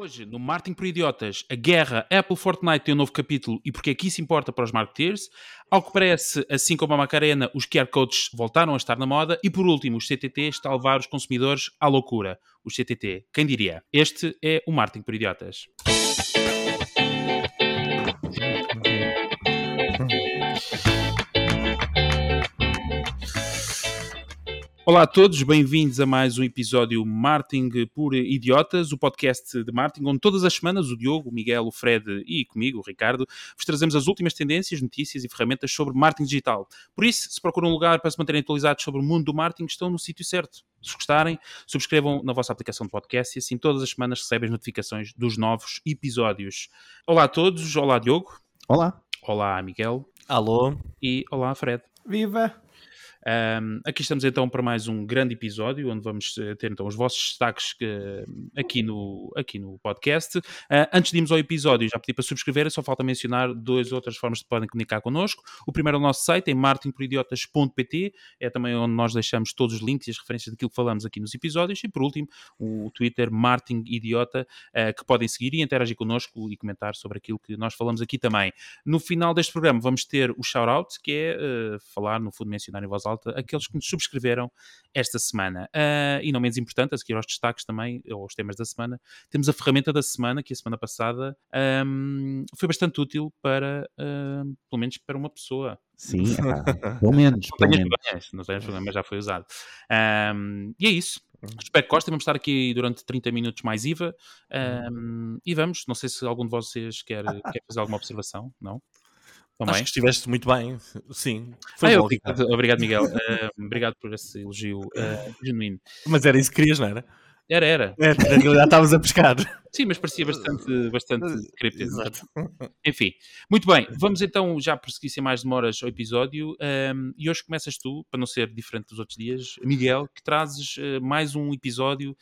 Hoje, no Marketing por Idiotas, a guerra Apple Fortnite tem um novo capítulo e porque é que isso importa para os marketeers. Ao que parece, assim como a Macarena, os QR Codes voltaram a estar na moda. E por último, os CTT está a levar os consumidores à loucura. Os CTT, quem diria? Este é o Marketing por Idiotas. Olá a todos, bem-vindos a mais um episódio Marketing por Idiotas, o podcast de marketing, onde todas as semanas o Diogo, o Miguel, o Fred e comigo, o Ricardo, vos trazemos as últimas tendências, notícias e ferramentas sobre marketing digital. Por isso, se procuram um lugar para se manterem atualizados sobre o mundo do marketing, estão no sítio certo. Se gostarem, subscrevam na vossa aplicação de podcast e assim todas as semanas recebem as notificações dos novos episódios. Olá a todos, olá Diogo. Olá. Olá Miguel. Alô. E olá Fred. Viva! Um, aqui estamos então para mais um grande episódio, onde vamos eh, ter então os vossos destaques que, aqui, no, aqui no podcast. Uh, antes de irmos ao episódio, já pedi para subscrever, só falta mencionar duas outras formas de podem comunicar connosco. O primeiro é o nosso site, é marketingporidiotas.pt, é também onde nós deixamos todos os links e as referências daquilo que falamos aqui nos episódios. E por último, o Twitter Martin Idiota, uh, que podem seguir e interagir connosco e comentar sobre aquilo que nós falamos aqui também. No final deste programa vamos ter o shout-out, que é uh, falar, no fundo, mencionar em voz alta aqueles que nos subscreveram esta semana. Uh, e não menos importante, a seguir aos destaques também, ou aos temas da semana, temos a ferramenta da semana, que a semana passada um, foi bastante útil para, uh, pelo menos para uma pessoa. Sim, pelo menos. Não tenhas problemas, não tenhas problemas, já foi usado. Um, e é isso. Espero que gostem. Vamos estar aqui durante 30 minutos mais IVA. Um, e vamos. Não sei se algum de vocês quer, quer fazer alguma observação. Não? Também. Acho que estiveste muito bem, sim. Foi ah, bom, obrigado, obrigado, Miguel. Uh, obrigado por esse elogio uh, genuíno. Mas era isso que querias, não era? Era, era. É, na realidade estavas a pescar. Sim, mas parecia bastante, bastante cripto. Exato. Enfim, muito bem. Vamos então já prosseguir sem mais demoras ao episódio. Um, e hoje começas tu, para não ser diferente dos outros dias, Miguel, que trazes uh, mais um episódio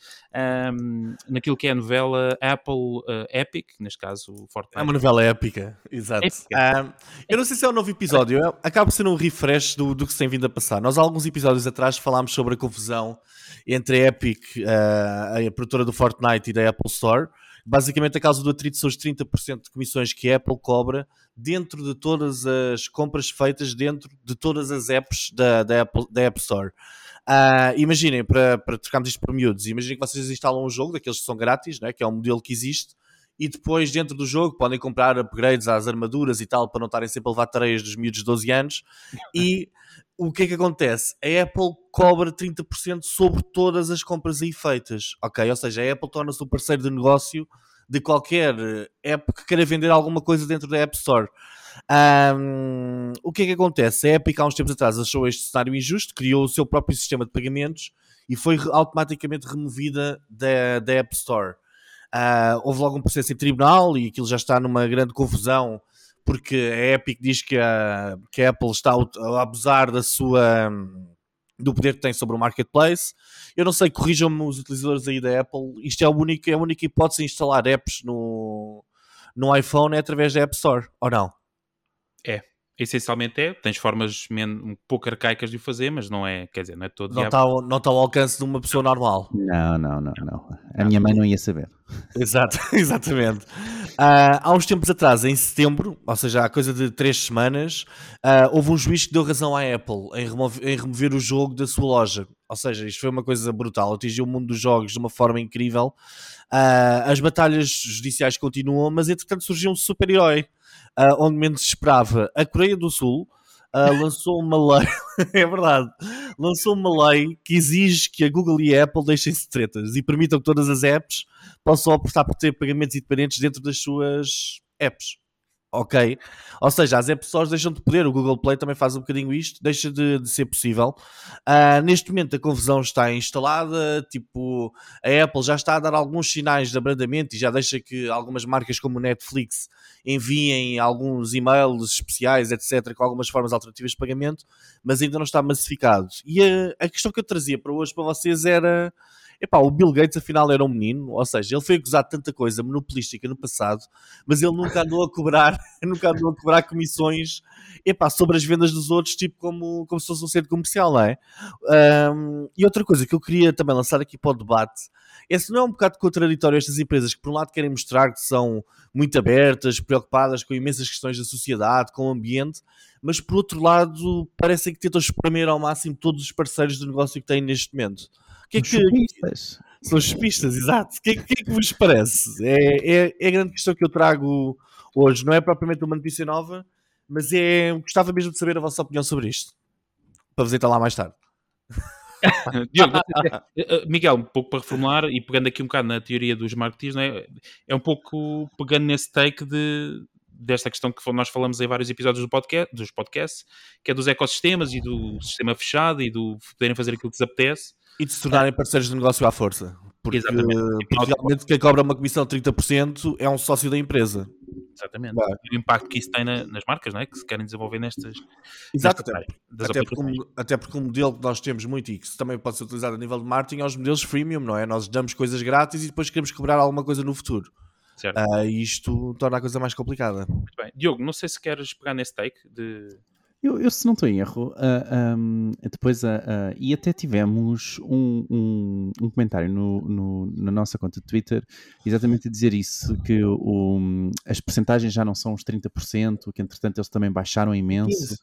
um, naquilo que é a novela Apple uh, Epic, neste caso Fortnite. É uma novela épica, exato. Épica. Um, eu não sei se é um novo episódio, acaba sendo um refresh do, do que se tem vindo a passar. Nós há alguns episódios atrás falámos sobre a confusão entre a Epic, uh, a produtora do Fortnite e da Apple Store Basicamente, a causa do atrito são os 30% de comissões que a Apple cobra dentro de todas as compras feitas dentro de todas as apps da, da, Apple, da App Store. Uh, imaginem, para, para trocarmos isto por miúdos, imaginem que vocês instalam um jogo daqueles que são grátis, né, que é um modelo que existe, e depois dentro do jogo podem comprar upgrades às armaduras e tal para não estarem sempre a levar tareias dos miúdos de 12 anos e o que é que acontece? A Apple cobra 30% sobre todas as compras aí feitas, ok? Ou seja, a Apple torna-se o parceiro de negócio de qualquer app que queira vender alguma coisa dentro da App Store. Um, o que é que acontece? A Epic há uns tempos atrás achou este cenário injusto, criou o seu próprio sistema de pagamentos e foi automaticamente removida da, da App Store. Uh, houve logo um processo em tribunal e aquilo já está numa grande confusão porque a Epic diz que a, que a Apple está a abusar da sua do poder que tem sobre o marketplace. Eu não sei, corrijam-me os utilizadores aí da Apple. Isto é a única, é a única hipótese de instalar apps no, no iPhone é através da App Store, ou não? É, essencialmente é. Tens formas um pouco arcaicas de o fazer, mas não é, quer dizer, não é todo. Não está, ao, não está ao alcance de uma pessoa normal. Não, não, não, não. A minha mãe não ia saber. Exato, exatamente. Uh, há uns tempos atrás, em setembro, ou seja, há coisa de três semanas, uh, houve um juiz que deu razão à Apple em remover, em remover, o jogo da sua loja. Ou seja, isto foi uma coisa brutal, atingiu o mundo dos jogos de uma forma incrível. Uh, as batalhas judiciais continuam, mas entretanto surgiu um super-herói, onde menos se esperava. A Coreia do Sul uh, lançou uma lei, é verdade, lançou uma lei que exige que a Google e a Apple deixem-se tretas e permitam que todas as apps possam optar por ter pagamentos independentes dentro das suas apps ok? Ou seja, as App Stores deixam de poder, o Google Play também faz um bocadinho isto, deixa de, de ser possível. Uh, neste momento a confusão está instalada, tipo, a Apple já está a dar alguns sinais de abrandamento e já deixa que algumas marcas como o Netflix enviem alguns e-mails especiais, etc., com algumas formas alternativas de pagamento, mas ainda não está massificado. E a, a questão que eu trazia para hoje para vocês era epá, o Bill Gates afinal era um menino, ou seja, ele foi acusado de tanta coisa monopolística no passado, mas ele nunca andou a cobrar, nunca andou a cobrar comissões, epá, sobre as vendas dos outros, tipo como, como se fosse um centro comercial, não é? Um, e outra coisa que eu queria também lançar aqui para o debate, é se não é um bocado contraditório estas empresas que por um lado querem mostrar que são muito abertas, preocupadas com imensas questões da sociedade, com o ambiente, mas por outro lado parecem que tentam espremer ao máximo todos os parceiros do negócio que têm neste momento. O que é que, são os pistas, exato. O que, é, que, é que vos parece? É, é, é, a grande questão que eu trago hoje. Não é propriamente uma notícia nova, mas é. Gostava mesmo de saber a vossa opinião sobre isto. Para visitar lá mais tarde. Diogo, eh, eh, Miguel, um pouco para reformular e pegando aqui um bocado na teoria dos marketeers, não é? é um pouco pegando nesse take de, desta questão que nós falamos em vários episódios do podcast, dos podcasts, que é dos ecossistemas e do sistema fechado e do poderem fazer aquilo que lhes apetece. E de se tornarem parceiros de negócio à força. Porque, Exatamente. porque realmente quem cobra uma comissão de 30% é um sócio da empresa. Exatamente. E o impacto que isso tem na, nas marcas, não é? Que se querem desenvolver nestas. Exato. Nestas até, porque, até porque o modelo que nós temos muito e que também pode ser utilizado a nível de marketing é os modelos freemium, não é? Nós damos coisas grátis e depois queremos cobrar alguma coisa no futuro. Certo. Uh, isto torna a coisa mais complicada. Muito bem. Diogo, não sei se queres pegar nesse take de eu, eu, se não estou em erro, uh, ah, um, depois, uh, uh, e até tivemos um, um, um comentário no, no, na nossa conta de Twitter exatamente a dizer isso, que o, as percentagens já não são os 30%, que entretanto eles também baixaram imenso. 15.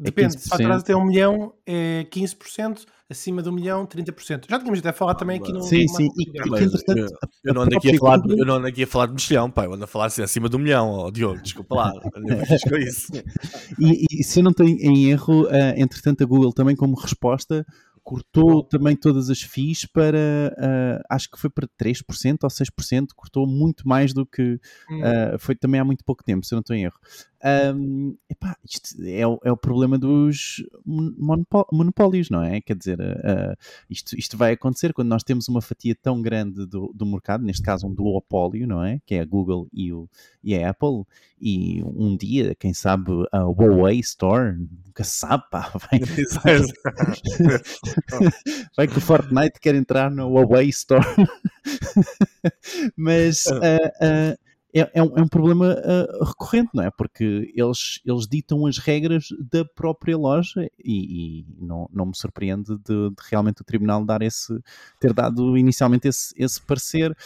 É Depende, se faturar até um milhão é 15%, acima de um milhão, 30%. Já tínhamos até falado também aqui no. Sim, sim. E, e que, entretanto, eu, eu, não ando aqui a falar, eu não ando aqui a falar de mexilhão, pai. Eu ando a falar assim acima de um milhão, oh, Diogo, desculpa lá. isso. e, e, se eu não estou em erro, uh, entretanto, a Google também, como resposta, cortou também todas as FIIs para, uh, acho que foi para 3% ou 6%, cortou muito mais do que uh, foi também há muito pouco tempo, se eu não estou em erro. Um, epá, isto é, é, o problema dos monopólios, não é? Quer dizer, uh, isto, isto vai acontecer quando nós temos uma fatia tão grande do, do mercado, neste caso um duopólio, não é? Que é a Google e, o, e a Apple, e um dia, quem sabe, a Huawei Store, nunca sabe, pá, vai, vai, que o Fortnite quer entrar no Huawei Store. Mas. Uh, uh, é, é, um, é um problema uh, recorrente, não é? Porque eles, eles ditam as regras da própria loja e, e não, não me surpreende de, de, realmente o tribunal dar esse, ter dado inicialmente esse, esse parecer.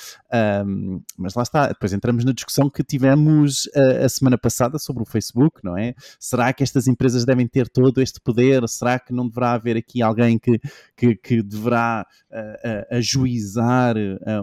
Um, mas lá está, depois entramos na discussão que tivemos uh, a semana passada sobre o Facebook, não é? Será que estas empresas devem ter todo este poder? Será que não deverá haver aqui alguém que, que, que deverá uh, ajuizar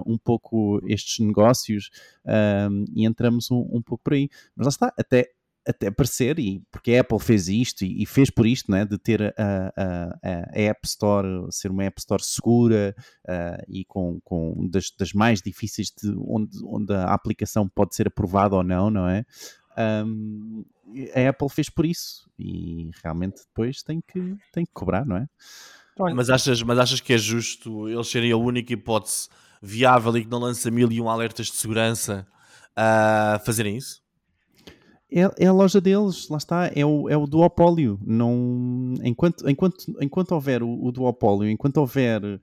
um pouco estes negócios? Um, e entramos um, um pouco por aí. Mas lá está, até até parecer, e porque a Apple fez isto e, e fez por isto, né, de ter a, a, a, App Store ser uma App Store segura uh, e com, com das, das, mais difíceis de onde, onde a aplicação pode ser aprovada ou não, não é? Um, a Apple fez por isso e realmente depois tem que, tem que cobrar, não é? Mas achas, mas achas que é justo eles serem a única hipótese viável e que não lança mil e um alertas de segurança a fazerem isso? É, é, a loja deles, lá está, é o, é o duopólio. Não, enquanto, enquanto, enquanto houver o, o duopólio, enquanto houver uh, uh,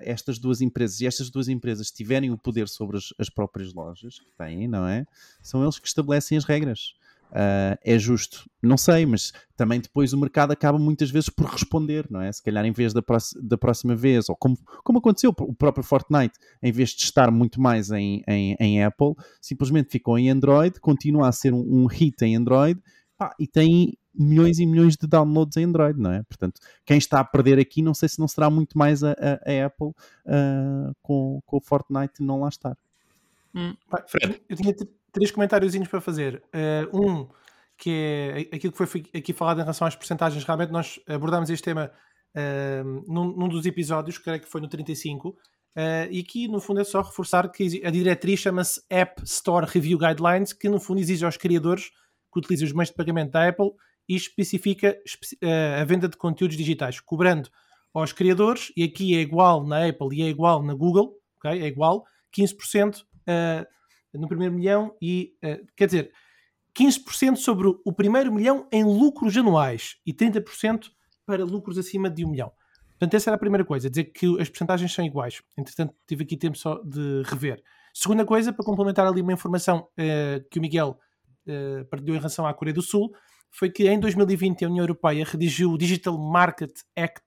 estas duas empresas e estas duas empresas tiverem o poder sobre as, as próprias lojas que têm, não é? São eles que estabelecem as regras. Uh, é justo? Não sei, mas também depois o mercado acaba muitas vezes por responder, não é? Se calhar em vez da, da próxima vez, ou como, como aconteceu o próprio Fortnite, em vez de estar muito mais em, em, em Apple, simplesmente ficou em Android, continua a ser um, um hit em Android pá, e tem milhões e milhões de downloads em Android, não é? Portanto, quem está a perder aqui, não sei se não será muito mais a, a, a Apple uh, com, com o Fortnite não lá estar. Hum. Eu tinha três comentários para fazer. Uh, um, que é aquilo que foi aqui falado em relação às porcentagens. Realmente, nós abordámos este tema uh, num, num, dos episódios, creio que foi no 35. Uh, eh, e aqui, no fundo, é só reforçar que a diretriz chama-se App Store Review Guidelines, que no fundo exige aos criadores que utilizem os meios de pagamento da Apple e especifica a venda de conteúdos digitais, cobrando aos criadores, e aqui é igual na Apple e é igual na Google, okay? é igual, 15% uh, no primeiro milhão e, uh, quer dizer, 15% sobre o primeiro milhão em lucros anuais e 30% para lucros acima de um milhão. Portanto, essa era a primeira coisa, dizer que as percentagens são iguais. Entretanto, tive aqui tempo só de rever. Segunda coisa, para complementar ali uma informação uh, que o Miguel uh, em relação à Coreia do Sul, foi que em 2020 a União Europeia redigiu o Digital Market Act,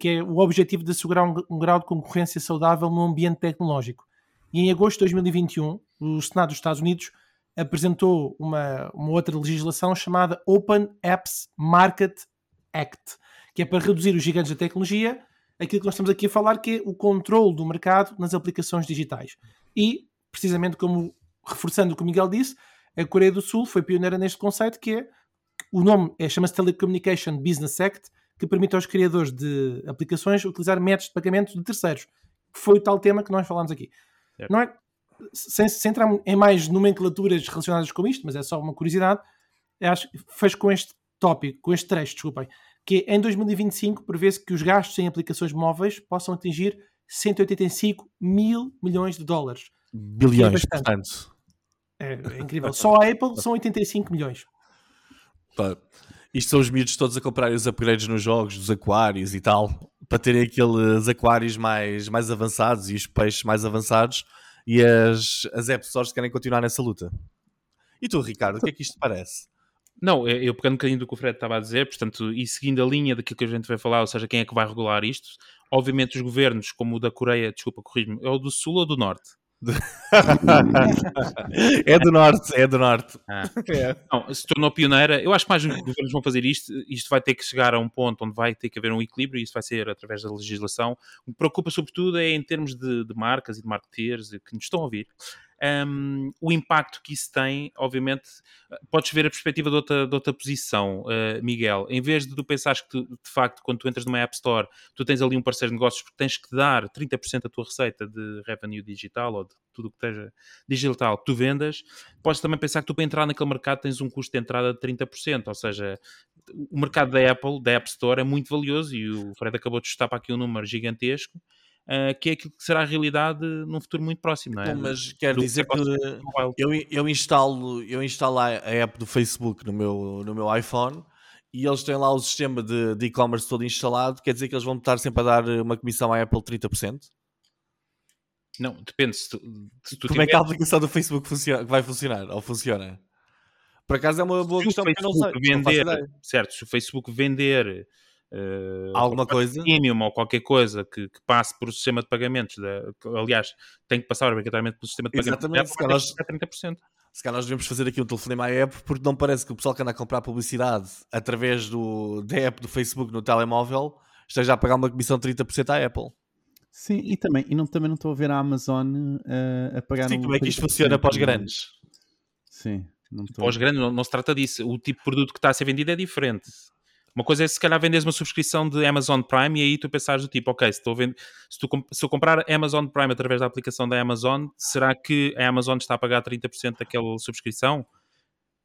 que é o objetivo de assegurar um, grau de concorrência saudável no ambiente tecnológico. E em agosto de 2021, o Senado dos Estados Unidos apresentou uma, uma outra legislação chamada Open Apps Market Act, que é para reduzir os gigantes da tecnologia, aquilo que nós estamos aqui a falar, que é o controle do mercado nas aplicações digitais. E, precisamente como reforçando o que o Miguel disse, a Coreia do Sul foi pioneira neste conceito, que é o nome é, chama-se Telecommunication Business Act, que permite aos criadores de aplicações utilizar métodos de pagamento de terceiros, que foi o tal tema que nós falámos aqui. Certo. Não é, sem, sem entrar em mais nomenclaturas relacionadas com isto, mas é só uma curiosidade, acho que fez com este tópico, com este trecho, desculpem, que em 2025 prevê-se que os gastos em aplicações móveis possam atingir 185 mil milhões de dólares. Bilhões, é portanto. É, é, incrível. Só a Apple são 85 milhões. Pá, isto são os miúdos todos a comprarem os upgrades nos jogos, dos aquários e tal, para terem aqueles aquários mais, mais avançados e os peixes mais avançados e as, as App Stores querem continuar nessa luta. E tu, Ricardo, o que é que isto parece? Não, eu pegando um bocadinho do que o Fred estava a dizer, portanto, e seguindo a linha daquilo que a gente vai falar, ou seja, quem é que vai regular isto, obviamente os governos, como o da Coreia, desculpa, corrijo-me, é o do Sul ou do Norte? É do norte, é do norte. Ah. É. Não, se tornou pioneira. Eu acho que mais os governos vão fazer isto. Isto vai ter que chegar a um ponto onde vai ter que haver um equilíbrio e isso vai ser através da legislação. O que preocupa, sobretudo, é em termos de, de marcas e de marketeers que nos estão a ouvir um, o impacto que isso tem, obviamente, podes ver a perspectiva de outra, de outra posição, uh, Miguel. Em vez de tu pensares que, tu, de facto, quando tu entras numa App Store, tu tens ali um parceiro de negócios porque tens que dar 30% da tua receita de revenue digital ou de tudo que esteja digital que tu vendas, podes também pensar que tu para entrar naquele mercado tens um custo de entrada de 30%, ou seja, o mercado da Apple, da App Store, é muito valioso e o Fred acabou de chutar para aqui um número gigantesco uh, que é aquilo que será a realidade num futuro muito próximo, não é? Bom, mas quer dizer que eu, eu, instalo, eu instalo a app do Facebook no meu, no meu iPhone e eles têm lá o sistema de e-commerce todo instalado, quer dizer que eles vão estar sempre a dar uma comissão à Apple 30%? Não, depende. Se tu, se tu Como tiver... é que a aplicação do Facebook funciona, vai funcionar? Ou funciona? Por acaso é uma boa se questão que eu não sei. Vender, não certo, se o Facebook vender Uh, alguma coisa premium ou qualquer coisa que, que, passe por o sistema de pagamentos da, que, aliás tem que passar obrigatoriamente pelo sistema de pagamentos Exatamente, se calhar, nós, 30%. se calhar nós devemos fazer aqui um telefonema à app porque não parece que o pessoal que anda a comprar publicidade através do, da app do Facebook no telemóvel esteja a pagar uma comissão de 30% à Apple Sim, e também, e não, também não estou a ver a Amazon uh, a pagar Sim, como é que isto funciona para os grandes? Sim, não estou... Para os grandes não, não se trata disso, o tipo de produto que está a ser vendido é diferente uma coisa é se calhar vendes uma subscrição de Amazon Prime e aí tu pensares do tipo, ok, se, estou vendo, se, tu, se eu comprar Amazon Prime através da aplicação da Amazon, será que a Amazon está a pagar 30% daquela subscrição?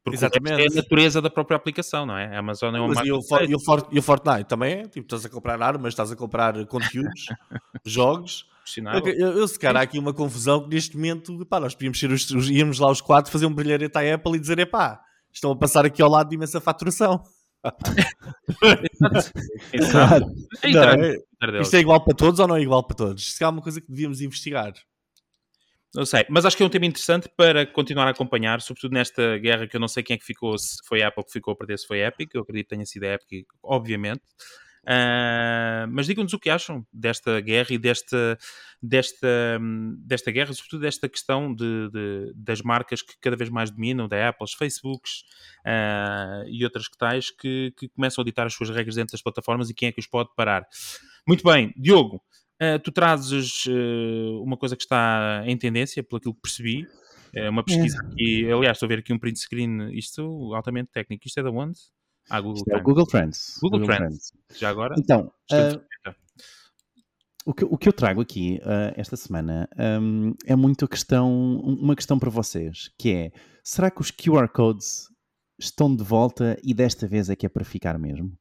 Porque Exatamente. é a natureza da própria aplicação, não é? A Amazon é uma marca. E o, For, e, o For, e o Fortnite também é? Tipo, estás a comprar armas, estás a comprar conteúdos, jogos. Eu, eu, eu, se calhar há aqui uma confusão que neste momento, pá, nós podíamos ser os, os, íamos lá os quatro fazer um brilhareta à Apple e dizer, epá, estão a passar aqui ao lado de imensa faturação. Exato. É, isto é igual para todos ou não é igual para todos? Isso é uma coisa que devíamos investigar. Não sei, mas acho que é um tema interessante para continuar a acompanhar, sobretudo nesta guerra que eu não sei quem é que ficou, se foi a Apple que ficou a perder, se foi a Epic, eu acredito que tenha sido a Epic, obviamente. Uh, mas digam-nos o que acham desta guerra e desta, desta, desta guerra, sobretudo desta questão de, de das marcas que cada vez mais dominam, da Apple, Facebooks uh, e outras que tais, que, que começam a ditar as suas regras dentro das plataformas e quem é que os pode parar. Muito bem, Diogo, uh, tu trazes uma coisa que está em tendência, pelo que percebi, é uma pesquisa é. que, aliás, estou a ver aqui um print screen, isto altamente técnico, isto é da onde? Ah, Google, é Google Trends. Google, Google Trends. Trends. Já agora? Então, uh, o, que, o que eu trago aqui uh, esta semana um, é muito a questão, uma questão para vocês, que é, será que os QR Codes estão de volta e desta vez é que é para ficar mesmo?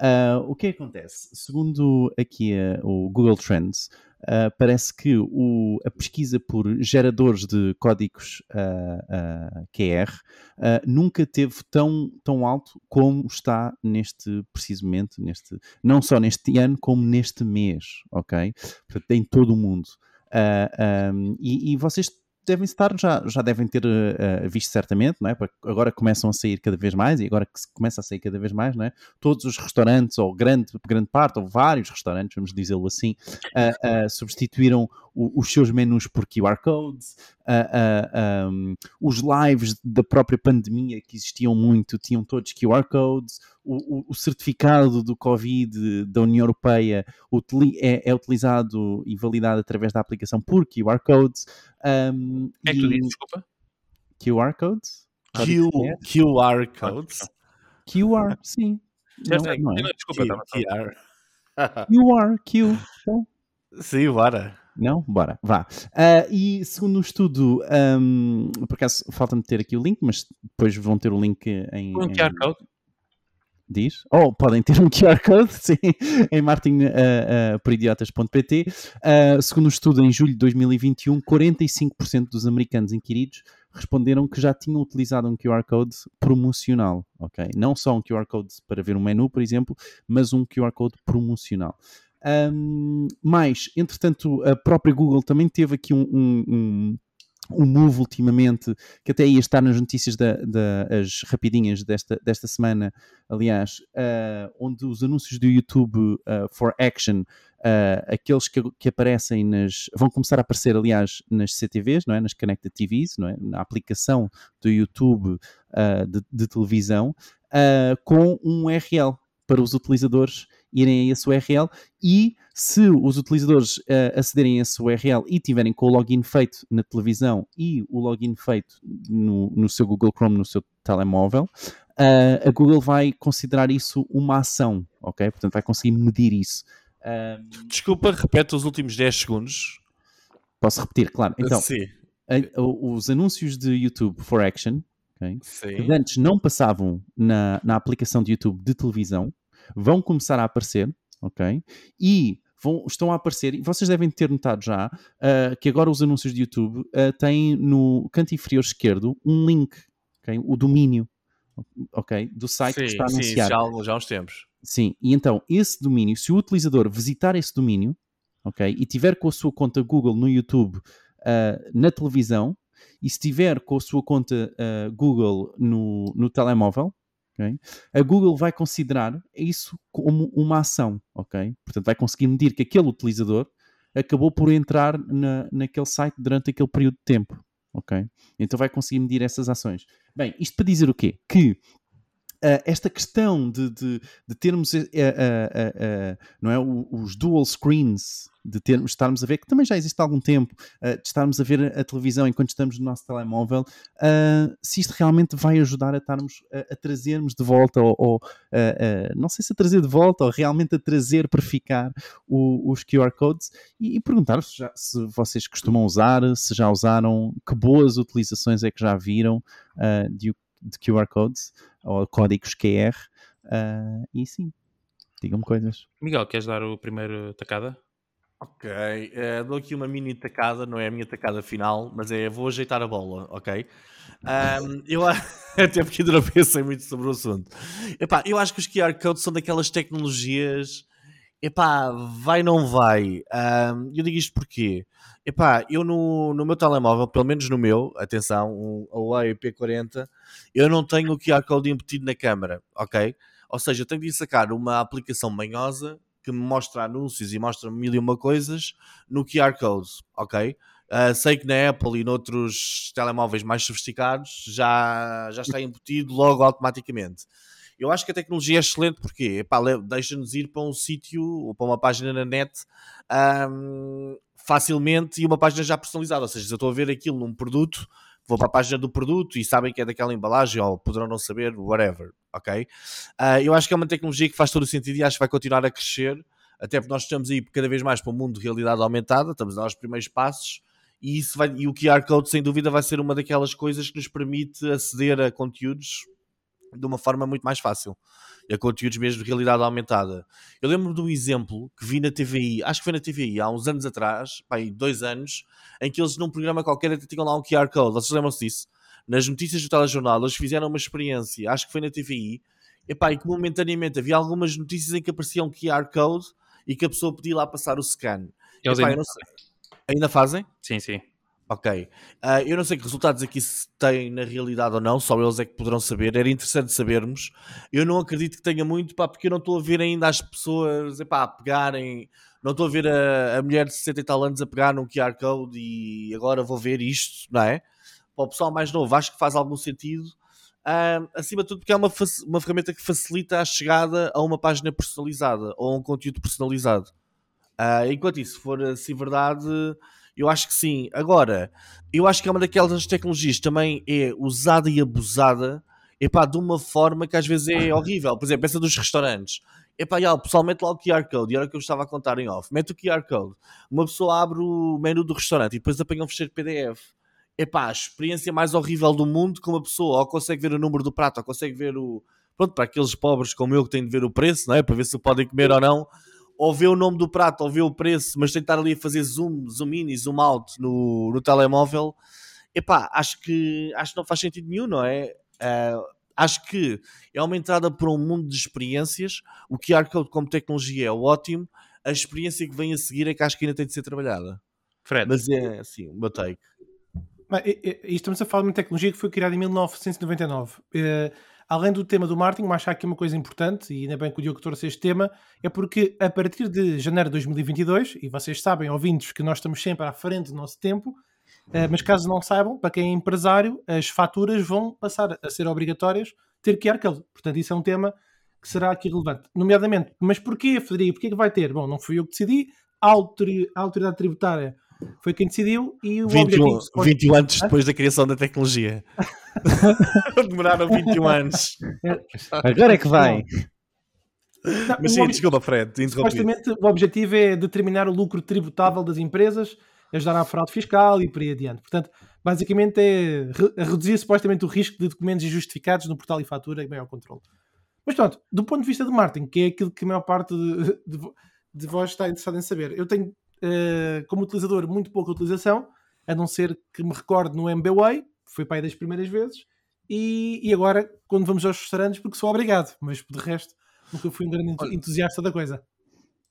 Uh, o que acontece? Segundo aqui o Google Trends, uh, parece que o, a pesquisa por geradores de códigos uh, QR nunca teve tão, tão alto como está neste preciso momento, neste, não só neste ano, como neste mês, ok? Portanto, em todo o mundo. Um, e, e vocês devem estar, já, já devem ter uh, visto certamente, não é? Porque agora começam a sair cada vez mais e agora que começa a sair cada vez mais, não é? Todos os restaurantes, ou grande, grande parte, ou vários restaurantes, vamos dizê-lo assim, uh, uh, substituíram o, os seus menus por QR codes, um, os lives da própria pandemia que existiam muito tinham todos QR codes, o, o, certificado do Covid da União Europeia é, é, utilizado e validado através da aplicação por QR codes. Um, é que tu dizes, desculpa? QR codes? Q, QR codes? QR, sim. Não, não, é. desculpa, QR. QR, Q. Então. Sim, bora. Não? Bora, vá. Uh, e segundo o estudo, um, por acaso falta-me ter aqui o link, mas depois vão ter o link em. Um. QR Code? Diz? Oh, podem ter um QR Code, sim, em martinporidiotas.pt. Uh, uh, segundo o estudo, em julho de 2021, 45% dos americanos inquiridos responderam que já tinham utilizado um QR Code promocional, ok? Não só um QR Code para ver um menu, por exemplo, mas um QR Code promocional. Um, mas, entretanto, a própria Google também teve aqui um, um, um um move ultimamente, que até ia estar nas notícias das da, rapidinhas desta, desta semana, aliás, uh, onde os anúncios do YouTube uh, for Action, uh, aqueles que, que, aparecem nas. vão começar a aparecer, aliás, nas CTVs, não é? nas Connected TVs, não é? na aplicação do YouTube de, de, televisão, com um URL para os utilizadores irem a esse URL e se os utilizadores uh, acederem a esse URL e tiverem com o login feito na televisão e o login feito no, no seu Google Chrome, no seu telemóvel, uh, a Google vai considerar isso uma ação, ok? Portanto, vai conseguir medir isso. Uh, Desculpa, repete os últimos 10 segundos. Posso repetir, claro. Então, a, os anúncios de YouTube for Action, okay, que antes não passavam na, na aplicação de YouTube de televisão, vão começar a aparecer, ok? E vão, estão a aparecer, e vocês devem ter notado já uh, que agora os anúncios de YouTube uh, têm no canto inferior esquerdo um link, okay? o domínio, ok? Do site sim, que está anunciado. Sim, já, já há uns tempos. Sim, e então esse domínio, se o utilizador visitar esse domínio, ok? E tiver com a sua conta Google no YouTube uh, na televisão, e se tiver com a sua conta Google no, no telemóvel, Okay? A Google vai considerar isso como uma ação, ok? Portanto, vai conseguir medir que aquele utilizador acabou por entrar na, naquele site durante aquele período de tempo, ok? Então vai conseguir medir essas ações. Bem, isto para dizer o quê? Que Uh, esta questão de, de, de termos uh, uh, não é, os dual screens, de termos, estarmos a ver, que também já existe há algum tempo, de estarmos a ver a televisão enquanto estamos no nosso telemóvel, se isto realmente vai ajudar a estarmos a, a trazermos de volta, ou, ou não sei se a trazer de volta, ou realmente a trazer para ficar o, os QR codes, e, e perguntar-vos se vocês costumam usar, se já usaram, que boas utilizações é que já viram de, de QR codes ou códigos QR. Uh, e sim, digam-me coisas. Miguel, queres dar o primeiro tacada? Ok, uh, dou aqui uma mini tacada, não é a minha tacada final, mas é vou ajeitar a bola, ok? Um, eu até porque ainda não pensei muito sobre o assunto. Epá, eu acho que os QR codes são daquelas tecnologias. Epá, vai não vai. Eu digo isto porque Epá, eu no, no meu telemóvel, pelo menos no meu, atenção, um Huawei P40, eu não tenho o QR Code embutido na câmera, ok? Ou seja, eu tenho de sacar uma aplicação manhosa que me mostra anúncios e mostra mil e uma coisas no QR Code, ok? Uh, sei que na Apple e noutros telemóveis mais sofisticados já, já está embutido logo automaticamente. Eu acho que a tecnologia é excelente porque deixa-nos ir para um sítio ou para uma página na net um, facilmente e uma página já personalizada. Ou seja, se eu estou a ver aquilo num produto, vou para a página do produto e sabem que é daquela embalagem ou poderão não saber, whatever, ok? Uh, eu acho que é uma tecnologia que faz todo o sentido e acho que vai continuar a crescer, até porque nós estamos aí cada vez mais para um mundo de realidade aumentada, estamos a dar os primeiros passos e, isso vai, e o QR Code sem dúvida vai ser uma daquelas coisas que nos permite aceder a conteúdos de uma forma muito mais fácil. E a conteúdos mesmo de realidade aumentada. Eu lembro de um exemplo que vi na TVI, acho que foi na TVI há uns anos atrás, pá, dois anos, em que eles num programa qualquer tinham lá um QR Code. Vocês lembram-se disso? Nas notícias do telejornal, eles fizeram uma experiência, acho que foi na TVI, epá, e que momentaneamente havia algumas notícias em que aparecia um QR Code e que a pessoa podia lá passar o scan. Eles Epá, ainda, sei. Ainda fazem? Sim, sim. Ok. Ah, eu não sei que resultados aqui se têm na realidade ou não, só eles é que poderão saber. Era interessante sabermos. Eu não acredito que tenha muito, pá, porque eu não estou a ver ainda as pessoas epá, a pegarem. Não estou a ver a, a mulher de 60 e tal anos a pegar num QR Code e agora vou ver isto, não é? Para o pessoal mais novo, acho que faz algum sentido. Ah, acima de tudo, porque é uma, uma ferramenta que facilita a chegada a uma página personalizada ou a um conteúdo personalizado. Ah, enquanto isso for assim verdade, eu acho que sim. Agora, eu acho que é uma daquelas tecnologias que também é usada e abusada epá, de uma forma que às vezes é horrível. Por exemplo, essa dos restaurantes. Epá, já, o pessoal mete lá o QR Code, e era o que eu estava a contar em off. Mete o QR Code, uma pessoa abre o menu do restaurante e depois apanha um fecheiro PDF. Epá, a experiência mais horrível do mundo que uma pessoa ou consegue ver o número do prato, ou consegue ver o... Pronto, para aqueles pobres como eu que têm de ver o preço, não é? Para ver se podem comer ou não ou vê o nome do prato, ou vê o preço, mas tentar ali a fazer zoom, zoom in e zoom out no, no telemóvel, epá, acho que, acho que não faz sentido nenhum, não é? Ah, acho que é uma entrada para um mundo de experiências. O QR Code como tecnologia é ótimo. A experiência que vem a seguir é que acho que ainda tem de ser trabalhada. Fred, Mas é assim, o meu take. Bem, e- e- estamos a falar de uma tecnologia que foi criada em 1999. Eh, além do tema do marketing, mas que há aqui uma coisa importante, e ainda bem que o Diogo trouxe este tema, é porque a partir de janeiro de 2022, e vocês sabem, ouvintes, que nós estamos sempre à frente do nosso tempo, eh, mas caso não saibam, para quem é empresário, as faturas vão passar a ser obrigatórias ter QR Code. Portanto, isso é um tema que será aqui relevante. Nomeadamente, mas porquê, Frederico? Porquê que vai ter? Bom, não fui eu que decidi, a autoridade tributária foi quem decidiu e o 21, objetivo... suposto- 21 anos depois da criação da tecnologia. Demoraram 21 anos. Agora é que vai. Não, Mas sim, ob- desculpa, Fred. Supostamente o objetivo é determinar o lucro tributável das empresas, ajudar à fraude fiscal e por aí adiante. Portanto, basicamente é reduzir supostamente o risco de documentos injustificados no portal e fatura e maior controle. Mas pronto, do ponto de vista do marketing, que é aquilo que a maior parte de, de de vós está interessado em saber, eu tenho como utilizador muito pouca utilização, a não ser que me recorde no MBWay, foi para aí das primeiras vezes, e, e agora quando vamos aos restaurantes, porque sou obrigado, mas de resto nunca fui um grande Olha, entusiasta da coisa.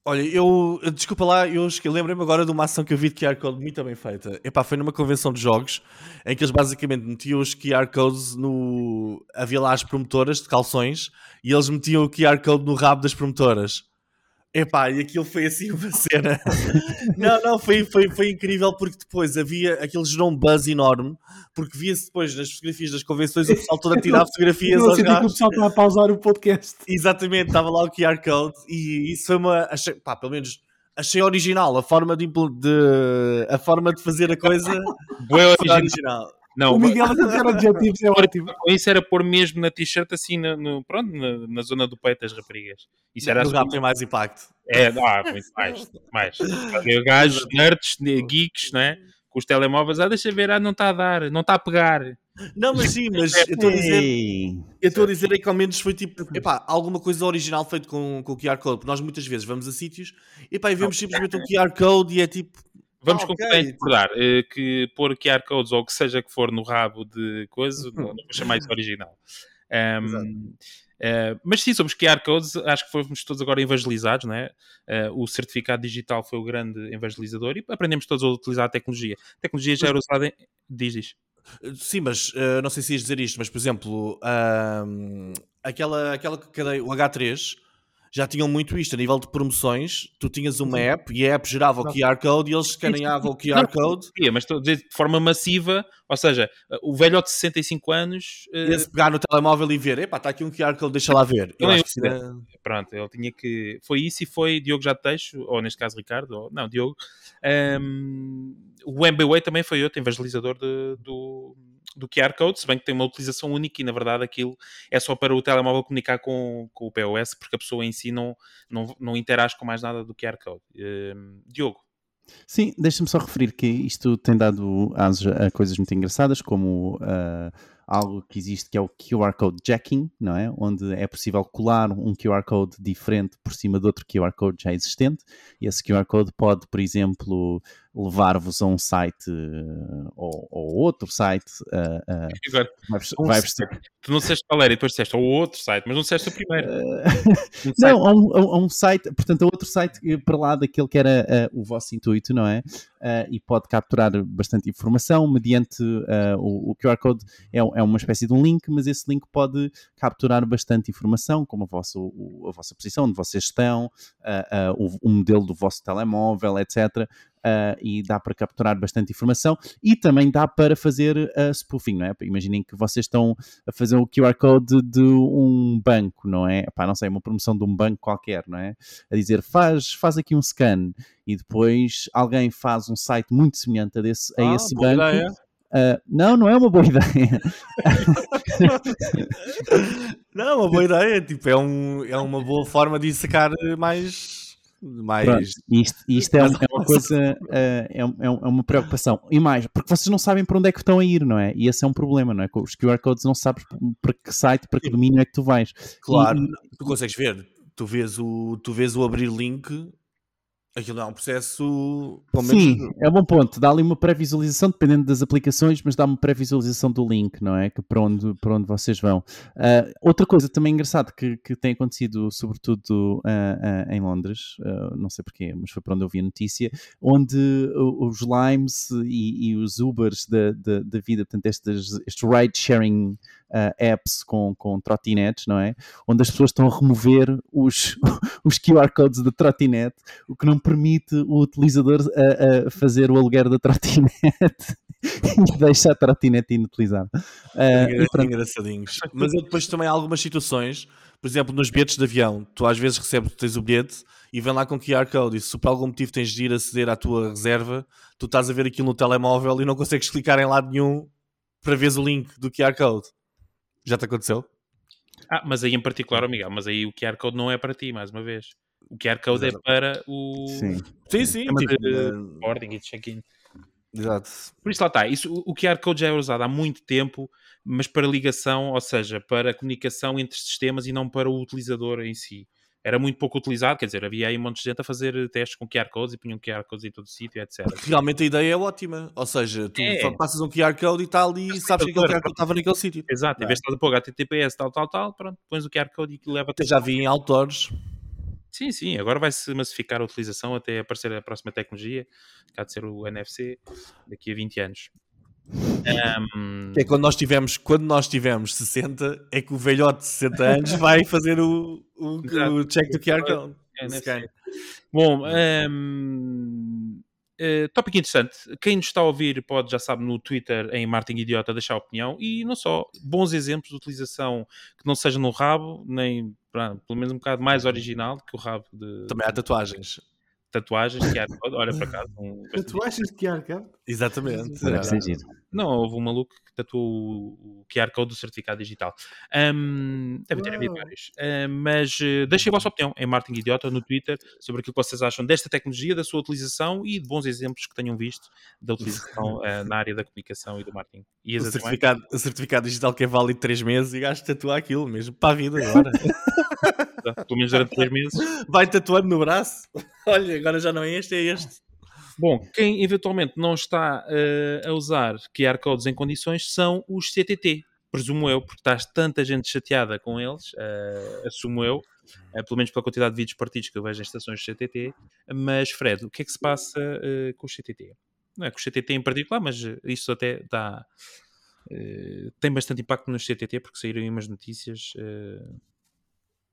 Olha, eu desculpa lá, eu esque- lembrei-me agora de uma ação que eu vi de QR Code muito bem feita. Epá, foi numa convenção de jogos em que eles basicamente metiam os QR Codes no. Havia lá as promotoras de calções e eles metiam o QR Code no rabo das promotoras. Epá, e aquilo foi assim uma cena. não, não, foi, foi, foi incrível porque depois havia. Aquilo gerou um buzz enorme porque via-se depois nas fotografias das convenções o pessoal todo a tirar fotografias Eu aos senti que o pessoal está a pausar o podcast. Exatamente, estava lá o QR Code e isso foi uma. Achei, pá, pelo menos achei original a forma de, de- a forma de fazer a coisa. Original. original. Não, o Miguel a dizer adjetivos é ótimo. isso era pôr mesmo na t-shirt assim, no, no- pronto, na, na zona do peito das raparigas. Isso era no assim, rabo tem mais impacto. É, ah, muito mais. mais. Havia Gajos, nerds, geeks, né? Com os telemóveis, ah, deixa ver, ah, não está a dar, não está a pegar. Não, mas sim, mas eu estou a dizer. Eu estou a dizer é que ao menos foi tipo, epá, alguma coisa original feito com, com o QR Code, porque nós muitas vezes vamos a sítios epá, e vemos simplesmente um QR Code e é tipo, Vamos Ah, concordar ok. em concordar eh, que pôr QR codes ou o que seja que for no rabo de coisa, não, não vou chamar isso original. Ahm, Exato. eh, mas sim, somos QR codes, acho que fomos todos agora evangelizados, né? Eh, o certificado digital foi o grande evangelizador e aprendemos todos a utilizar a tecnologia. A tecnologia já era usada em... Diz, diz. Sim, mas uh, não sei se ias dizer isto, mas por exemplo, aquela, aquela cadeia, o H3, já tinham muito isto a nível de promoções. Tu tinhas uma app e a app gerava o. QR Code e eles escaneavam o QR Não, Code. Sim, mas estou a dizer de forma massiva, ou seja, o velho de 65 anos, eh, E se pegar no telemóvel e ver, epá, está aqui um QR Code, deixa lá ver. Eu Não, acho eu- era- pronto, ele tinha que. Foi isso e foi Diogo já te deixo, ou neste caso Ricardo, ou, não, Diogo. Ahm, o MBWay também foi outro evangelizador de- do, do QR Code, se bem que tem uma utilização única e na verdade aquilo é só para o telemóvel comunicar com, com o POS, porque a pessoa em si não, não, não interage com mais nada do QR Code. Ahm, Diogo. Sim, deixa-me só referir que isto tem dado asas a coisas muito engraçadas, como ah, algo que existe que é o QR Code Jacking, não é? Onde é possível colar um QR Code diferente por cima de outro QR Code já existente. E esse QR Code pode, por exemplo, levar-vos a um site uh, ou, ou, outro site. Uh, uh, Agora, um tu não disseste qual era e depois disseste ou outro site, mas não disseste o primeiro. Um não, a um, a um, site, portanto, a outro site para lá daquele que era o vosso intuito, não é? e pode capturar bastante informação mediante o, o, QR Code é, é, uma espécie de um link, mas esse link pode capturar bastante informação, como a vossa, a vossa posição, onde vocês estão, o, o modelo do vosso telemóvel, etc uh, e dá para capturar bastante informação e também dá para fazer uh, spoofing, não é? Imaginem que vocês estão a fazer o QR Code de um banco, não é? Pá, não sei, uma promoção de um banco qualquer, não é? A dizer, faz, faz aqui um scan e depois alguém faz um site muito semelhante a, desse, a ah, esse banco. Uh, não, não é uma boa ideia. não, é uma boa ideia. Tipo, é, um, é uma boa forma de sacar mais mais. Pronto, isto, isto é, é, uma coisa, uh, é, é, uma preocupação. E mais, porque vocês não sabem para onde é que estão a ir, não é? E esse é um problema, não é? Com os QR Codes não sabes para que site, para que domínio é que tu vais. Claro, e, tu consegues ver. Tu vês o, tu vês o abrir link Aquilo é um processo. Sim, menos... é um bom ponto. Dá ali uma pré-visualização, dependendo das aplicações, mas dá uma pré-visualização do link, não é? Que para onde, para onde vocês vão. Uh, outra coisa também engraçada que, que tem acontecido, sobretudo uh, uh, em Londres, não sei porquê, mas foi para onde eu vi a notícia, onde os Limes e, e os Ubers da, da, da vida, portanto, estes, estes ride-sharing uh, apps com, com trotinetes, não é? Onde as pessoas estão a remover os, os QR codes da trotinete, o que não permite o utilizador a, a fazer o aluguer da trotinete e deixa a trotinete inutilizada. Uh, engraçadinhos. Mas eu depois também há algumas situações, por exemplo, nos bilhetes de avião, tu às vezes recebes, tens o bilhete e vem lá com QR Code. E se por algum motivo tens de ir aceder à tua reserva, tu estás a ver aquilo no telemóvel e não consegues clicar em lado nenhum para ver o link do QR Code. Já te aconteceu? Ah, mas aí em particular, oh Miguel, mas aí o QR Code não é para ti, mais uma vez. O QR Code Exato. é para o. Sim, sim. sim é tipo, de boarding e check-in. Exato. Por isso lá está. Isso, o QR Code já é usado há muito tempo, mas para ligação, ou seja, para comunicação entre sistemas e não para o utilizador em si era muito pouco utilizado, quer dizer, havia aí um monte de gente a fazer testes com QR codes e punham QR codes em todo o sítio, etc. Realmente a ideia é ótima, ou seja, tu é. passas um QR code e tal e sabes que aquele QR code estava naquele sítio. Exato, em vez de estar a pôr HTTPS tal, tal, tal, pronto, pões o QR code e leva-te. Já vi em outdoors. Sim, sim, agora vai-se massificar a utilização até aparecer a próxima tecnologia, que há de ser o NFC, daqui a 20 anos. Um... É quando nós tivemos, quando nós tivemos 60, é que o velhote de 60 anos vai fazer o, o, o check do QR Code. É, Bom, um, uh, eh, tópico interessante. Quem nos está a ouvir pode, já sabe, no Twitter, em Martin Idiota, deixar opinião e não só. Bons exemplos de utilização que não seja no rabo, nem pelo menos um bocado mais original que o rabo de. Também há tatuagens tatuagens QR Code. Olha, para cá. Um... Tatuagens de QR Code? Exatamente. Não, houve um maluco que tatuou o QR Code do certificado digital. Um, deve ter havido vários. Um, mas uh, deixem a vossa opinião em Martin Idiota no Twitter sobre aquilo que vocês acham desta tecnologia, da sua utilização e de bons exemplos que tenham visto da utilização uh, na área da comunicação e do marketing. E o, certificado, o certificado digital que é válido 3 meses e gasto tatuar aquilo mesmo para a vida agora. Pelo menos durante 3 meses. Vai tatuando no braço. Olha, agora já não é este, é este. Bom, quem eventualmente não está uh, a usar QR codes em condições são os CTT, presumo eu, porque estás tanta gente chateada com eles, uh, assumo eu, uh, pelo menos pela quantidade de vídeos partidos que eu vejo em estações de CTT. Mas, Fred, o que é que se passa com os CTT? Não é com os CTT em particular, mas isso até dá. tem bastante impacto nos CTT porque saíram aí umas notícias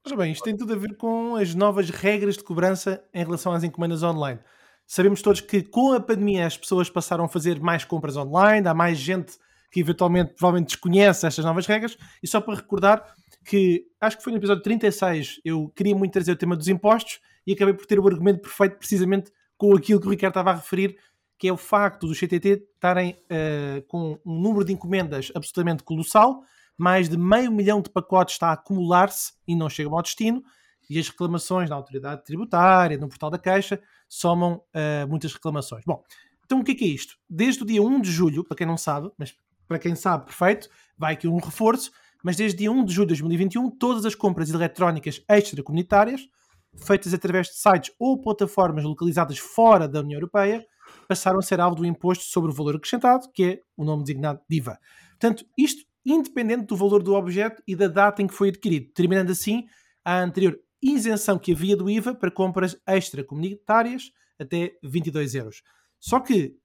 Ora bem, isto tem tudo a ver com as novas regras de cobrança em relação às encomendas online. Sabemos todos que com a pandemia as pessoas passaram a fazer mais compras online, há mais gente que eventualmente provavelmente desconhece estas novas regras. E só para recordar que acho que foi no episódio 36 eu queria muito trazer o tema dos impostos e acabei por ter o argumento perfeito precisamente com aquilo que o Ricardo estava a referir, que é o facto dos CTT estarem uh, com um número de encomendas absolutamente colossal mais de meio milhão de pacotes está a acumular-se e não chegam ao destino, e as reclamações na autoridade tributária, no portal da Caixa, somam uh, muitas reclamações. Bom, então o que é, que é isto? Desde o dia 1 de julho, para quem não sabe, mas para quem sabe, perfeito, vai aqui um reforço, mas desde dia 1 de julho de 2021, todas as compras eletrónicas extracomunitárias, feitas através de sites ou plataformas localizadas fora da União Europeia, passaram a ser alvo do imposto sobre o valor acrescentado, que é o nome designado de IVA. Portanto, isto independente do valor do objeto e da data em que foi adquirido, terminando assim a anterior isenção que havia do IVA para compras extracomunitárias até 22 euros. Só que,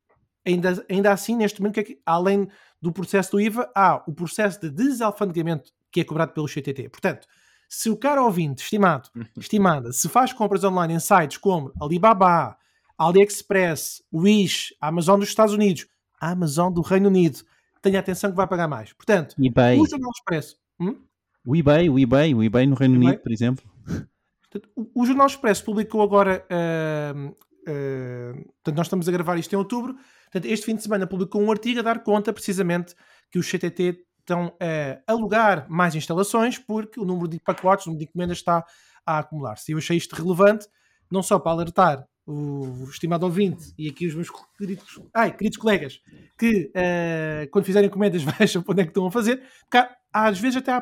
ainda, ainda assim, neste momento, é além do processo do IVA, há o processo de desalfandegamento que é cobrado pelo CTT. Portanto, se o cara ouvinte, estimado, estimada, se faz compras online em sites como Alibaba, AliExpress, Wish, Amazon dos Estados Unidos, Amazon do Reino Unido, tenha atenção que vai pagar mais. Portanto, eBay. o Jornal Expresso. Hum? O eBay, o eBay, o eBay no Reino eBay? Unido, por exemplo. Portanto, o, o Jornal Expresso publicou agora. Uh, uh, portanto, nós estamos a gravar isto em outubro. Portanto, este fim de semana publicou um artigo a dar conta precisamente que os CTT estão a alugar mais instalações porque o número de pacotes, o número de encomendas está a acumular-se. Eu achei isto relevante, não só para alertar o estimado ouvinte e aqui os meus queridos, ai, queridos colegas que uh, quando fizerem encomendas vejam para onde é que estão a fazer, há, às vezes até há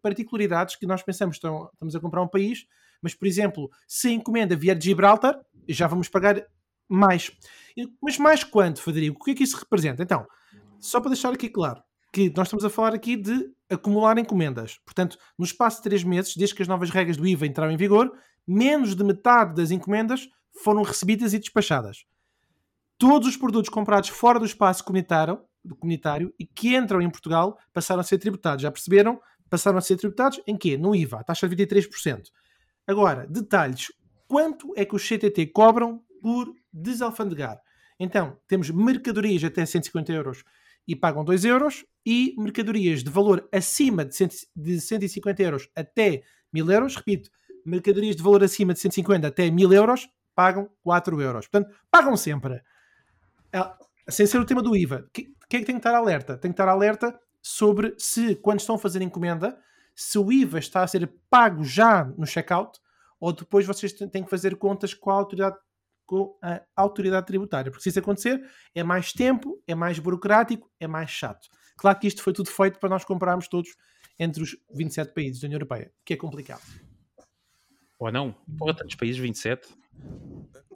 particularidades que nós pensamos que estamos a comprar um país, mas por exemplo, se a encomenda vier de Gibraltar, já vamos pagar mais. Mas mais quanto, Federico? O que é que isso representa? Então, só para deixar aqui claro, que nós estamos a falar aqui de acumular encomendas. Portanto, no espaço de três meses, desde que as novas regras do IVA entraram em vigor, menos de metade das encomendas foram recebidas e despachadas. Todos os produtos comprados fora do espaço comunitário, comunitário e que entram em Portugal passaram a ser tributados. Já perceberam? Passaram a ser tributados em quê? No IVA, a taxa de 23%. Agora, detalhes. Quanto é que os CTT cobram por desalfandegar? Então, temos mercadorias até 150 euros e pagam 2 euros e mercadorias de valor acima de, 100, de 150 euros até 1000 euros, repito, mercadorias de valor acima de 150 até 1000 euros pagam 4 euros. Portanto, pagam sempre. Sem ser o tema do IVA. Quem é que tem que estar alerta? Tem que estar alerta sobre se, quando estão a fazer encomenda, se o IVA está a ser pago já no checkout ou depois vocês têm que fazer contas com a autoridade com a autoridade tributária, porque se isso acontecer é mais tempo, é mais burocrático, é mais chato. Claro que isto foi tudo feito para nós comprarmos todos entre os 27 países da União Europeia, que é complicado. Ou não? Porra, tantos países, 27.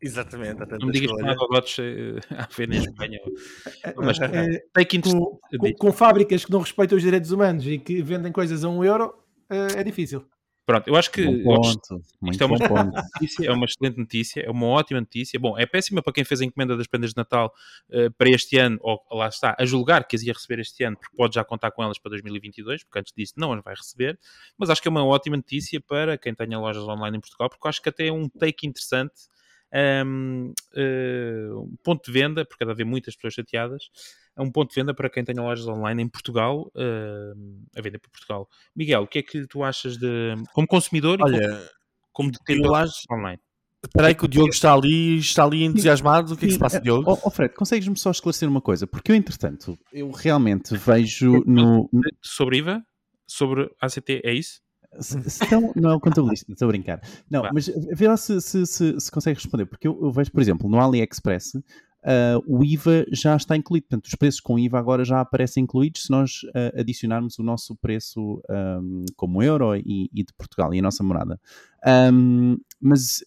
Exatamente. Não me digas que não há gogotes a ver na Espanha. Mas é, tem com, com, com, fábricas que não respeitam os direitos humanos e que vendem coisas a um euro, é difícil. Pronto, eu acho que ponto, isto é uma, notícia, é uma excelente notícia, é uma ótima notícia. Bom, é péssima para quem fez a encomenda das prendas de Natal uh, para este ano, ou lá está, a julgar que as ia receber este ano, porque pode já contar com elas para 2022, porque antes disso não as vai receber. Mas acho que é uma ótima notícia para quem tenha lojas online em Portugal, porque acho que até é um take interessante um, uh, um ponto de venda, porque deve haver muitas pessoas chateadas, é um ponto de venda para quem tenha lojas online em Portugal, uh, a vender para Portugal. Miguel, o que é que tu achas de, como consumidor Olha, e como, como detentor acho... online? Espera aí que o Diogo está ali, está ali entusiasmado. O que é que se passa, Diogo? Oh, oh Fred, consegues-me só esclarecer uma coisa? Porque eu, entretanto, eu realmente vejo no... Sobre IVA? Sobre ACT, é isso? Então, não é o contabilista, estou a brincar. Não, Vai. mas vê lá se, se, se, se consegue responder, porque eu, eu, vejo, por exemplo, no AliExpress, uh, o IVA já está incluído. Portanto, os preços com IVA agora já aparecem incluídos se nós uh, adicionarmos o nosso preço um, como euro e, e, de Portugal e a nossa morada. Um, mas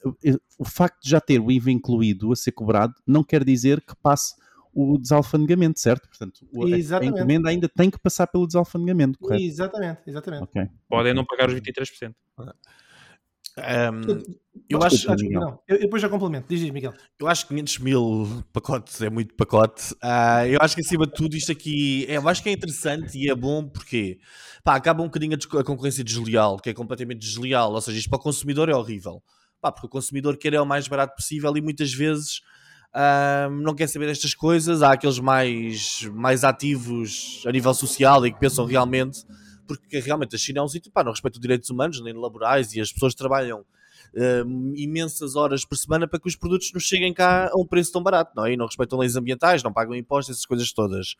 o facto de já ter o IVA incluído a ser cobrado não quer dizer que passe o desalfandegamento, certo? Portanto, a encomenda ainda tem que passar pelo desalfandegamento, correto? Exatamente, exatamente. Okay. Podem não pagar os 23%. Um, eu acho. Não, eu, depois já complemento. Diz, Miguel. Eu acho que 500 mil pacotes é muito pacote. Uh, eu acho que acima de tudo, isto aqui é, eu acho que é interessante e é bom porque pá, acaba um bocadinho a, a concorrência desleal, que é completamente desleal. Ou seja, isto para o consumidor é horrível. Pá, porque o consumidor quer é o mais barato possível e muitas vezes não quer saber destas coisas. Há aqueles mais, mais ativos a nível social e que pensam realmente, porque realmente a China é um sítio, pá, não respeita os direitos humanos nem laborais e as pessoas trabalham uh, imensas horas por semana para que os produtos nos cheguem cá a um preço tão barato, não é? E não respeitam leis ambientais, não pagam impostos, essas coisas todas.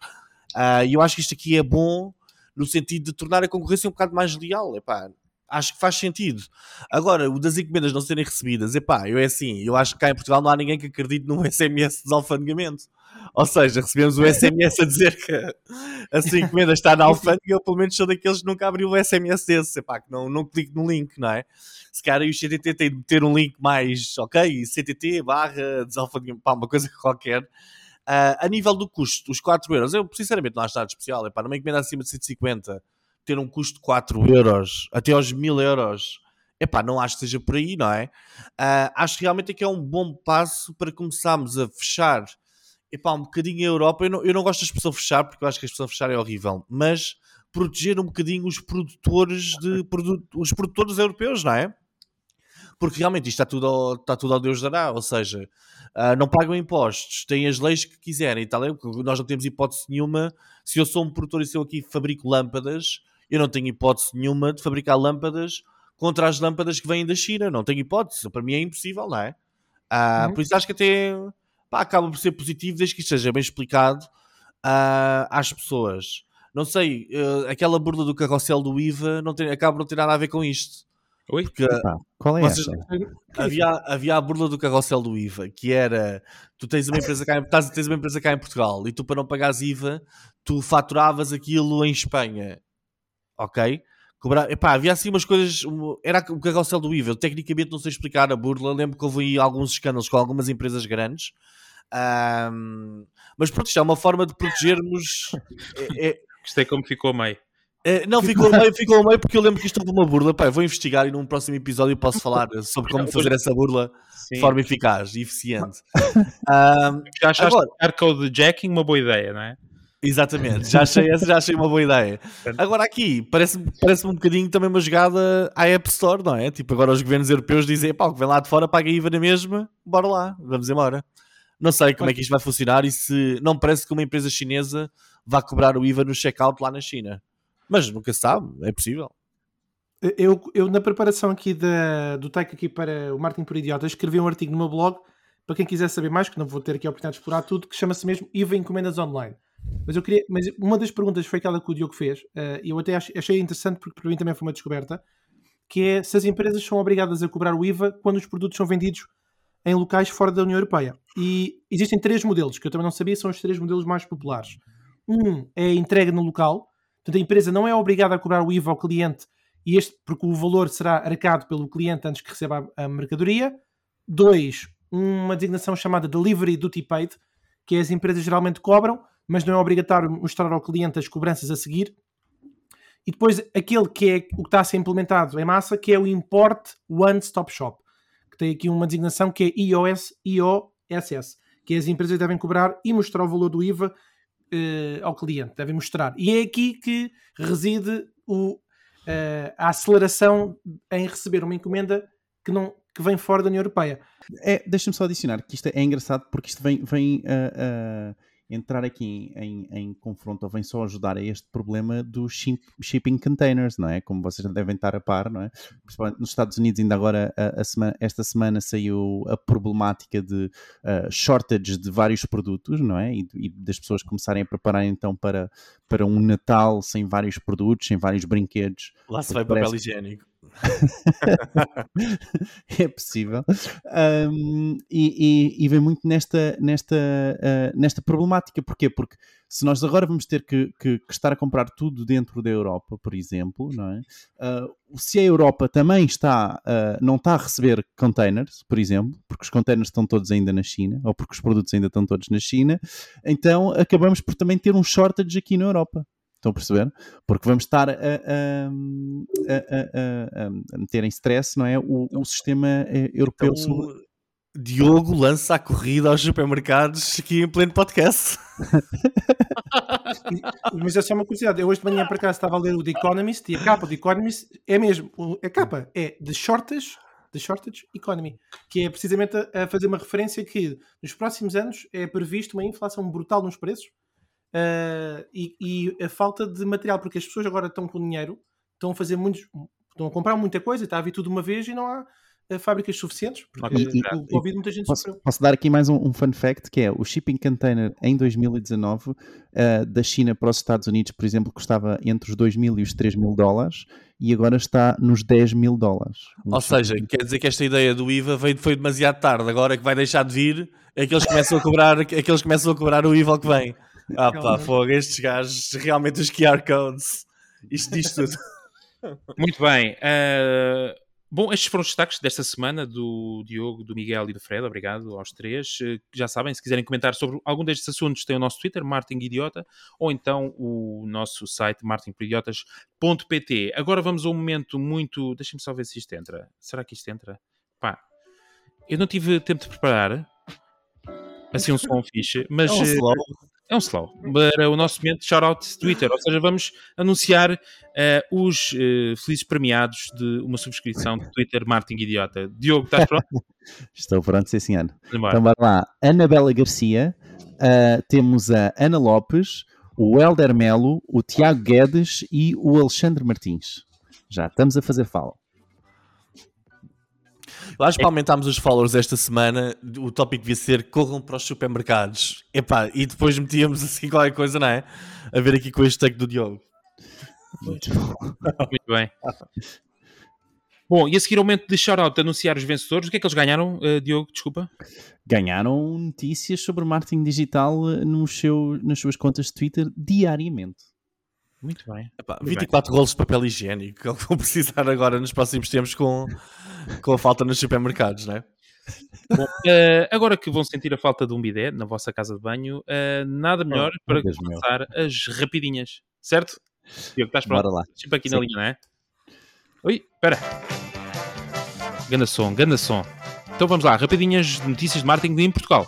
Uh, e eu acho que isto aqui é bom no sentido de tornar a concorrência um bocado mais leal. Epá, acho que faz sentido. Agora, o das encomendas não serem recebidas, epá, eu é assim, eu acho que cá em Portugal não há ninguém que acredite num SMS de desalfandegamento. Ou seja, recebemos o SMS a dizer que a sua encomenda está na alfândega, eu pelo menos sou daqueles que nunca abriu o SMS desse, epá, que não, não clico no link, não é? Se calhar o CTT tem de ter um link mais, ok, CTT barra desalfandegamento, pá, uma coisa qualquer. Uh, a nível do custo, os 4 euros, eu sinceramente não acho nada especial, epá, numa encomenda acima de 150 ter um custo de 4 euros até aos 1000 euros, epá, não acho que seja por aí, não é? Uh, acho que realmente é que é um bom passo para começarmos a fechar epá, um bocadinho a Europa. Eu não, eu não gosto da expressão fechar, porque eu acho que a expressão fechar é horrível, mas proteger um bocadinho os produtores de produto, os produtores europeus, não é? Porque realmente isto está tudo ao, está tudo ao Deus dará, ou seja, uh, não pagam impostos, têm as leis que quiserem e tal. Nós não temos hipótese nenhuma. Se eu sou um produtor e se eu aqui fabrico lâmpadas, eu não tenho hipótese nenhuma de fabricar lâmpadas contra as lâmpadas que vêm da China. Não tenho hipótese. Para mim é impossível, não é? Uh, uhum. Por isso acho que até pá, acaba por ser positivo desde que isto seja bem explicado uh, às pessoas. Não sei, uh, aquela burla do carrossel do IVA não tem, acaba por não ter nada a ver com isto. Oi? Porque, qual é vocês, havia, havia a burla do carrossel do IVA, que era tu tens uma empresa cá em, tens uma empresa cá em Portugal e tu para não pagares IVA, tu faturavas aquilo em Espanha ok? Cobrar, epá, havia assim umas coisas, era o carrossel do IVA, tecnicamente não sei explicar a burla, lembro que houve alguns escândalos com algumas empresas grandes, um, mas pronto, isto é uma forma de protegermos. é, é, Gostei como ficou meio. É, não, ficou meio, ficou meio porque eu lembro que isto houve uma burla. Pá, vou investigar e num próximo episódio posso falar sobre como fazer essa burla Sim. de forma eficaz e eficiente. um, Já achaste agora, code jacking uma boa ideia, não é? Exatamente, já achei, já achei uma boa ideia. Agora aqui, parece-me parece um bocadinho também uma jogada à App Store, não é? Tipo, agora os governos europeus dizem, pá, o que vem lá de fora paga IVA na mesma, bora lá, vamos embora. Não sei como é que isto vai funcionar e se não parece que uma empresa chinesa vá cobrar o IVA no checkout lá na China. Mas nunca se sabe, é possível. Eu, eu na preparação aqui da, do take aqui para o Martin por Idiota, escrevi um artigo no meu blog para quem quiser saber mais, que não vou ter aqui a oportunidade de explorar tudo, que chama-se mesmo IVA Encomendas Online. Mas eu queria. Mas uma das perguntas foi aquela que o Diogo fez, uh, e eu até achei interessante porque para mim também foi uma descoberta, que é se as empresas são obrigadas a cobrar o IVA quando os produtos são vendidos em locais fora da União Europeia. E existem três modelos, que eu também não sabia, são os três modelos mais populares. Um é a entrega no local, portanto a empresa não é obrigada a cobrar o IVA ao cliente, e este porque o valor será arcado pelo cliente antes que receba a mercadoria. Dois, uma designação chamada Delivery Duty Paid, que as empresas geralmente cobram, mas não é obrigatório mostrar ao cliente as cobranças a seguir. E depois aquele que é o que está a ser implementado em massa, que é o Import One Stop Shop, que tem aqui uma designação que é IOS, IOSS, que as empresas devem cobrar e mostrar o valor do IVA eh, ao cliente, devem mostrar. E é aqui que reside o, eh, a aceleração em receber uma encomenda que, não, que vem fora da União Europeia. É, Deixa-me só adicionar que isto é engraçado porque isto vem, vem uh, uh entrar aqui em, em, confronto ou vem só ajudar a este problema dos shipping containers, não é? Como vocês devem estar a par, não é? Principalmente nos Estados Unidos, ainda agora, a, a semana, esta semana saiu a problemática de uh, shortage de vários produtos, não é? E, e, das pessoas começarem a preparar então para, para um Natal sem vários produtos, sem vários brinquedos. Lá se vai papel higiênico. é possível. Um, e, e, e, vem muito nesta, nesta, uh, nesta problemática. Porquê? Porque se nós agora vamos ter que, que, que, estar a comprar tudo dentro da Europa, por exemplo, não é? Uh, se a Europa também está, uh, não está a receber containers, por exemplo, porque os containers estão todos ainda na China, ou porque os produtos ainda estão todos na China, então acabamos por também ter um shortage aqui na Europa. Estão a perceber? Porque vamos estar a, a, a, a meter em stress, não é? O, o sistema eh, europeu. Então, sobre... Diogo lança a corrida aos supermercados aqui em pleno podcast. Mas essa é uma curiosidade. Eu hoje de manhã para cá estava a ler o The Economist e a capa do Economist é mesmo. A capa é The Shortage, The Shortage Economy, que é precisamente a fazer uma referência que nos próximos anos é previsto uma inflação brutal nos preços Uh, e, e, a falta de material, porque as pessoas agora estão com dinheiro, estão a fazer muitos, estão a comprar muita coisa, está a vir tudo uma vez e não há uh, fábricas suficientes, porque E- o Covid muita gente Posso, sofreu. posso dar aqui mais um, um fun fact que é o shipping container em 2019 ah, da China para os Estados Unidos, por exemplo, custava entre os 2 mil e os 3 mil dólares e agora está nos 10 mil dólares. Um Ou seja, quer dizer que esta ideia do IVA veio, foi demasiado tarde. Agora que vai deixar de vir, é que eles começam a cobrar, é que começam a cobrar o IVA que vem. Ah pá, fogo, estes gajos, realmente os QR codes, isto diz tudo. Muito bem. eh, bom, estes foram os destaques desta semana do Diogo, do Miguel e do Fred. Obrigado aos três. Eh, já sabem, se quiserem comentar sobre algum destes assuntos, tem o nosso Twitter, Martin Idiota, ou então o nosso site, martinporidiotas.pt. Agora vamos a um momento muito. Deixem-me só ver se isto entra. Será que isto entra? Pá, eu não tive tempo de preparar. Assim um som fixe, mas É um slow. É um slow. Para o nosso momento de shout-out Twitter. Ou seja, vamos anunciar eh, os eh, felizes premiados de uma subscrição de Twitter Martin Idiota. Diogo, estás pronto? Estou pronto, sim senhor. Vamos embora. Então bora lá. Anabela Garcia, ah, temos a Ana Lopes, o Helder Melo, o Tiago Guedes e o Alexandre Martins. Já estamos a fazer fala. Acho que para aumentarmos os followers esta semana, o tópico devia ser corram para os supermercados. Epá, e depois metíamos assim qualquer coisa, não é? A ver aqui com este take do Diogo. Muito bom. Muito bem. Bom, e a seguir ao momento de shout-out de anunciar os vencedores, o que é que eles ganharam, eh, Diogo? Desculpa. Ganharam notícias sobre marketing digital eh, nos seu, nas suas contas de Twitter diariamente. Muito bem. Epá, Muito 24 rolos de papel higiênico que eu vou precisar agora nos próximos tempos com, com a falta nos supermercados, não é? Bom, eh, agora que vão sentir a falta de um bidé na vossa casa de banho, eh, nada melhor para Deus meu. começar as rapidinhas, certo? Diogo, estás pronto? Bora lá. Sempre aqui na Sim. linha, não é? Oi, espera. Ganda som, ganda som. Então vamos lá, rapidinhas de notícias de marketing em Portugal.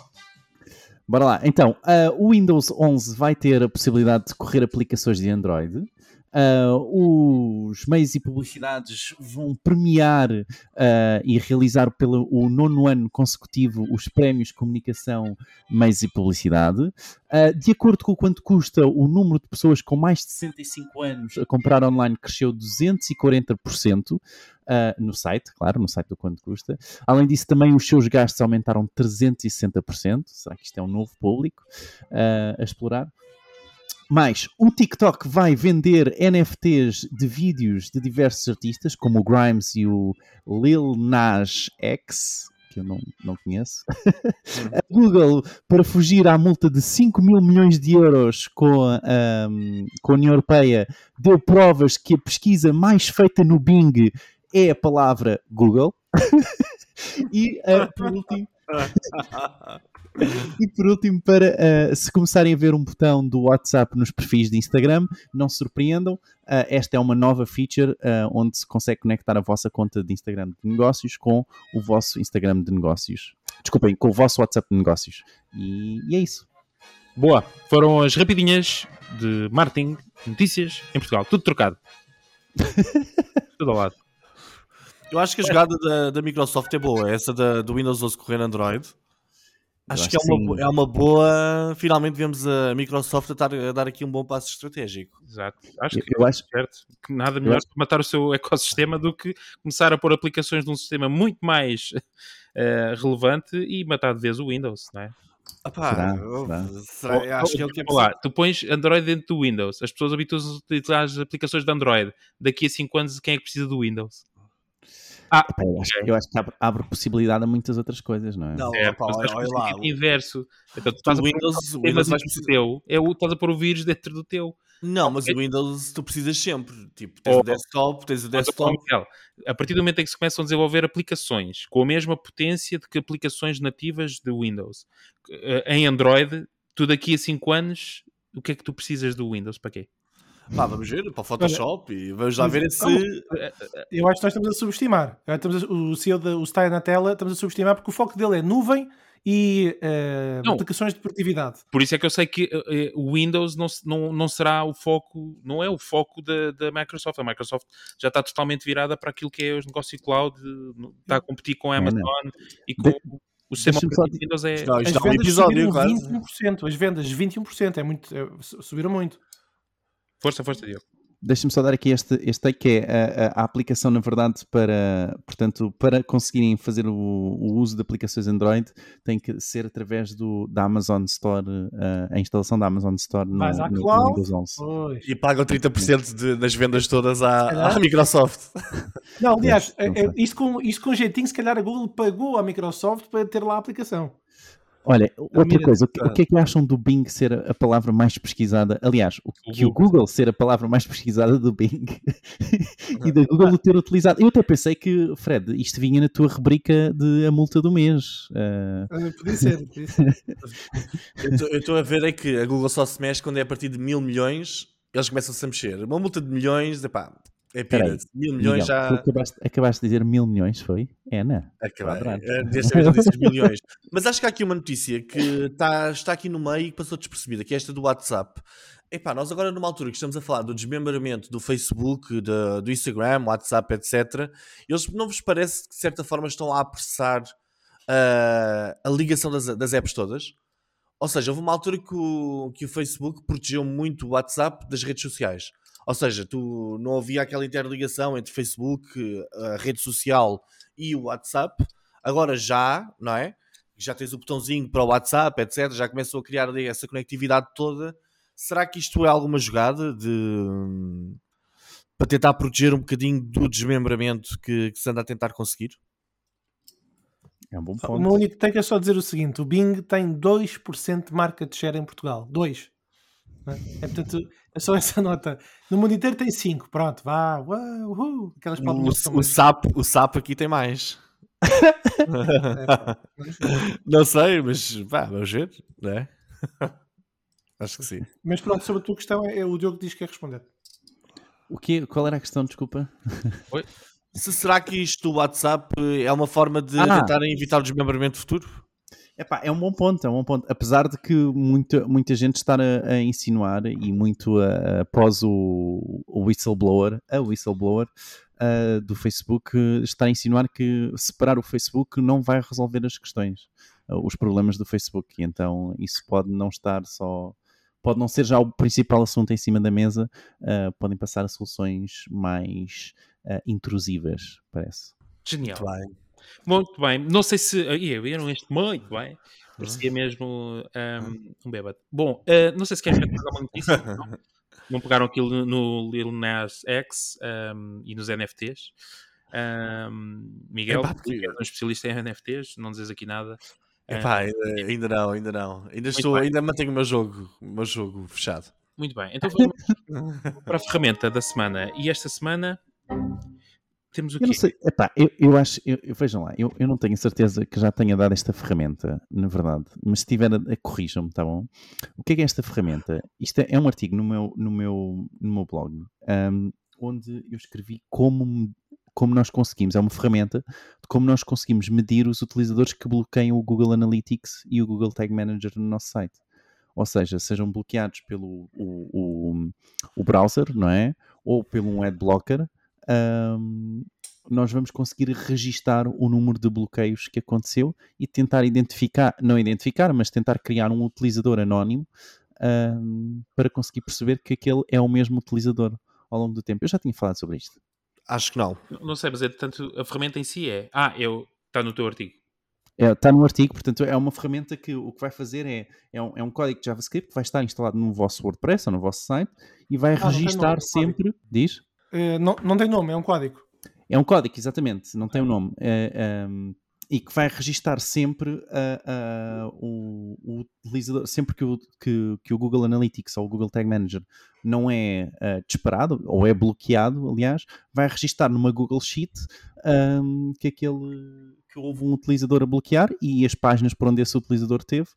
Bora lá. Então, ah, o Windows 11 vai ter a possibilidade de correr aplicações de Android. Ah, os meios e publicidades vão premiar ah, e realizar pelo o nono ano consecutivo os prémios comunicação, meios e publicidade. Ah, de acordo com quanto custa, o número de pessoas com mais de 65 anos a comprar online cresceu 240% ah, no site, claro, no site do quanto custa. Além disso, também os seus gastos aumentaram 360%. Será que isto é um novo público ah, a explorar? Mais, o TikTok vai vender NFTs de vídeos de diversos artistas, como o Grimes e o Lil Nas X, que eu não, não conheço. a Google, para fugir à multa de 5 mil milhões de euros com ahm, com a União Europeia, deu provas que a pesquisa mais feita no Bing é a palavra Google. e, ah, por último, e por último, para ah, se começarem a ver um botão do WhatsApp nos perfis de Instagram, não se surpreendam, ah, esta é uma nova feature ah, onde se consegue conectar a vossa conta de Instagram de negócios com o vosso Instagram de negócios. Desculpem, com o vosso WhatsApp de negócios. E, e é isso. Boa, foram as rapidinhas de marketing, notícias em Portugal. Tudo trocado. Tudo ao lado. Eu acho que a jogada da, da Microsoft é boa, essa da, do Windows 11 correr Android. Acho, acho que é uma, sim. é uma boa. Finalmente vemos a Microsoft a, dar- a dar aqui um bom passo estratégico. Exato. Acho Eu, que eu acho, certo. Que nada melhor para matar o seu ecossistema do que começar a pôr aplicações de um sistema muito mais eh, relevante e matar de vez o Windows, não é? Ah pá, Será? Será? será? Acho que é o que é lá, tu pões Android dentro do Windows, as pessoas habituam-se a utilizar as aplicações de Android. Daqui a 5 anos, quem é que precisa do Windows? Ah, Epá, eu acho, eu acho que abre, abre possibilidade a muitas outras coisas, não é? Não, opá, mas olha, olha o lá. inverso. Então, tu estás a pôr Windows, o Windows vai dentro do precisar- teu, é o, estás a pôr o vírus dentro do teu. Não, mas o Windows tu precisas sempre. Tipo, tens Oh. o desktop, tens o desktop. A partir do momento em que se começam a desenvolver aplicações com a mesma potência de que aplicações nativas de Windows eh, em Android, tu daqui a 5 anos, o que é que tu precisas do Windows? Para quê? Pá, vamos ver para o Photoshop e vamos lá ver se. Calma. Eu acho que nós estamos a subestimar. Eh, Estamos a- o CEO da, o na tela, estamos a subestimar porque o foco dele é nuvem e eh, Não. aplicações de produtividade. Por isso é que eu sei que eh, eh, o Windows não, não, não será o foco, não é o foco da, da Microsoft. A Microsoft já está totalmente virada para aquilo que é os negócios cloud, eh, está a competir com a É, não. Amazon e com o sistema operativo Windows é... Não, As é um vendas episódio, subiram quase. 21%. As vendas 21%. É muito, é, su- subiram muito. Força, força, Diogo. Deixa-me só dar aqui este, este take, que é a, a, a, aplicação, na verdade, para, portanto, para conseguirem fazer o, o, uso de aplicações Android, tem que ser através do, da Amazon Store, a, a instalação da Amazon Store no, Mas no, no Windows 11. E pagam 30% de, das vendas todas à, à Microsoft. Não, aliás, é, é, isto, com, isto com jeitinho, se calhar a Google pagou à Microsoft para ter lá a aplicação. Olha, outra coisa, o que é que acham do Bing ser a palavra mais pesquisada? Aliás, o que o Google ser a palavra mais pesquisada do Bing e da Google o ter utilizado. Eu até pensei que, Fred, isto vinha na tua rubrica de a multa do mês. Uh... Podia ser, podia ser. eu estou a ver é que a Google só se mexe quando é a partir de mil milhões, eles começam-se a mexer. Uma multa de milhões, epá, é pena. Mil milhões Miguel, já. Acabaste, acabaste, de dizer mil milhões, foi? É, né? Acabei. Desta vez eu disse milhões. Mas acho que há aqui uma notícia que está, está aqui no meio e passou despercebida, que é esta do WhatsApp. Epá, nós agora numa altura que estamos a falar do desmembramento do Facebook, do, do Instagram, WhatsApp, etc. Eles não vos parece que de certa forma estão a apressar uh, a ligação das, das apps todas? Ou seja, houve uma altura que o, que o Facebook protegeu muito o WhatsApp das redes sociais. Ou seja, tu não havia aquela interligação entre Facebook, a rede social e o WhatsApp. Agora já, não é? Já tens o botãozinho para o WhatsApp, etc. Já começam a criar ali essa conectividade toda. Será que isto é alguma jogada de para tentar proteger um bocadinho do desmembramento que, que se anda a tentar conseguir? É um bom ponto. O meu único tem que é só dizer o seguinte: o Bing tem 2% de marca de share em Portugal. 2%. É, portanto, é só essa nota. No mundo inteiro tem 5, pronto, vá, uau, uhul, aquelas palmas. O, o, sapo, o sapo aqui tem mais. não sei, mas vá, vamos ver, não é? Acho que sim. Mas pronto, sobre a tua questão, é, é o Diogo que diz que quer responder. O que, qual era a questão, desculpa? Oi? Se será que isto do WhatsApp é uma forma de ah. tentarem evitar o desmembramento futuro? Epá, é um bom ponto, é um bom ponto. Apesar de que muita, muita gente está a, a insinuar e muito a, após o, o, whistleblower, a whistleblower uh, do Facebook, está a insinuar que separar o Facebook não vai resolver as questões, uh, os problemas do Facebook. E então isso pode não estar só. Pode não ser já o principal assunto em cima da mesa, uh, podem passar a soluções mais intrusivas, parece. Genial. Muito bem. Muito bem. Não sei se. Ia, viram este muito bem. Parecia mesmo um, um bêbado. Bom, uh, não sei se queres ver alguma notícia. Não, não pegaram aquilo no Lil Nas X um, e nos NFTs. Um, Miguel, Epá, que é um especialista em NFTs, não dizes aqui nada. Epá, ainda, ainda não, ainda não. Ainda, estou, ainda mantenho o meu jogo, o meu jogo fechado. Muito bem, então vamos para a ferramenta da semana. E esta semana temos o quê? Eu não sei, epá, eu, eu acho, eu, eu, vejam lá, eu, eu não tenho certeza que já tenha dado esta ferramenta, na verdade, mas se tiver, corrijam-me, tá bom? O que é, que é esta ferramenta? Isto é, é, um artigo no meu, no meu, no meu blog, um, onde eu escrevi como, como nós conseguimos, é uma ferramenta de como nós conseguimos medir os utilizadores que bloqueiam o Google Analytics e o Google Tag Manager no nosso site. Ou seja, sejam bloqueados pelo o, o, o browser, não é? Ou pelo um ad blocker, um, nós vamos conseguir registar o número de bloqueios que aconteceu e tentar identificar, não identificar, mas tentar criar um utilizador anónimo um, para conseguir perceber que aquele é o mesmo utilizador ao longo do tempo. Eu já tinha falado sobre isto. Acho que não. Não sei, mas é tanto a ferramenta em si é. Ah, eu está no teu artigo. É, está no artigo, portanto é uma ferramenta que o que vai fazer é, é, um, é um código de JavaScript que vai estar instalado no vosso WordPress ou no vosso site e vai ah, registar sempre. Diz? Uh, não, não tem nome, é um código. É um código, exatamente, não tem um nome. É, e que vai registar sempre uh, uh, o, o, utilizador, sempre que o, que, que, o Google Analytics ou o Google Tag Manager não é uh, disparado, ou é bloqueado, aliás, vai registar numa Google Sheet ehm, que aquele que houve um utilizador a bloquear e as páginas por onde esse utilizador teve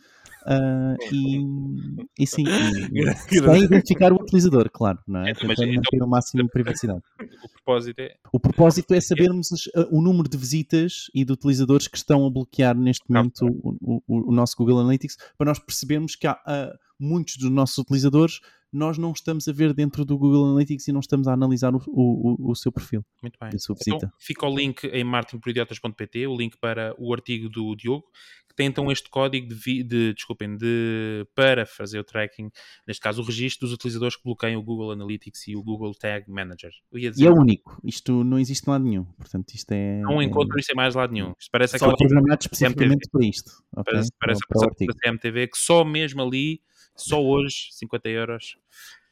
Uh, e, e sim, sem identificar o utilizador, claro, não é? É, então, manter o máximo de privacidade. O propósito é. O propósito é sabermos uh, o número de visitas e de utilizadores que estão a bloquear neste momento o, o, o, nosso Google Analytics para nós percebermos que há uh, muitos dos nossos utilizadores nós não estamos a ver dentro do Google Analytics e não estamos a analisar o, o, o seu perfil. Muito bem. Então, fica o link em martinporidiotas.pt, o link para o artigo do Diogo, que tem então este código de, de, desculpem, de, para fazer o tracking, neste caso o registro dos utilizadores que bloqueiam o Google Analytics e o Google Tag Manager. Dizer, e é único, isto não existe em lado nenhum, portanto isto é... Não encontro isso em mais lado nenhum. Isto parece só programado especificamente para isto. Okay? Parece, parece para, para a CMTV que só mesmo ali só hoje, 50 euros.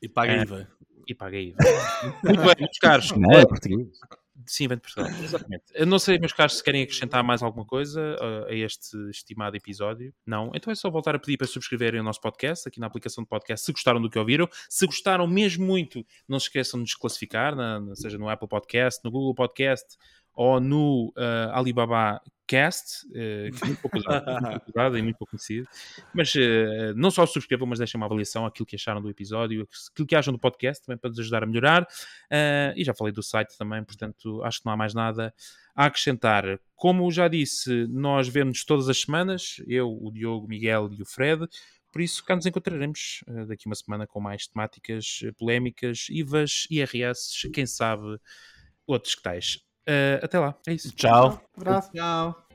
E paga é, IVA. E paga IVA. Muito bem, meus caros. Não é português. Sim, vem de Portugal, exatamente. Eu não sei, meus caros, se querem acrescentar mais alguma coisa uh, a este estimado episódio. Não? Então é só voltar a pedir para subscreverem o nosso podcast aqui na aplicação de podcast, se gostaram do que ouviram. Se gostaram mesmo muito, não se esqueçam de nos classificar, na, seja no Apple Podcast, no Google Podcast ou no uh, Alibaba Cast, uh, que é muito pouco usado, e muito pouco conhecido. Mas uh, não só subscrevam, mas deixem uma avaliação aquilo que acharam do episódio, aquilo que acham do podcast, também para nos ajudar a melhorar. Uh, e já falei do site também, portanto, acho que não há mais nada a acrescentar. Como já disse, nós vemos todas as semanas, eu, o Diogo, o Miguel e o Fred. Por isso, cá nos encontraremos daqui uma semana com mais temáticas polémicas, IVAs, IRS, quem sabe outros que tais. Uh, até lá, é isso. Tchau. Um abraço. Tchau.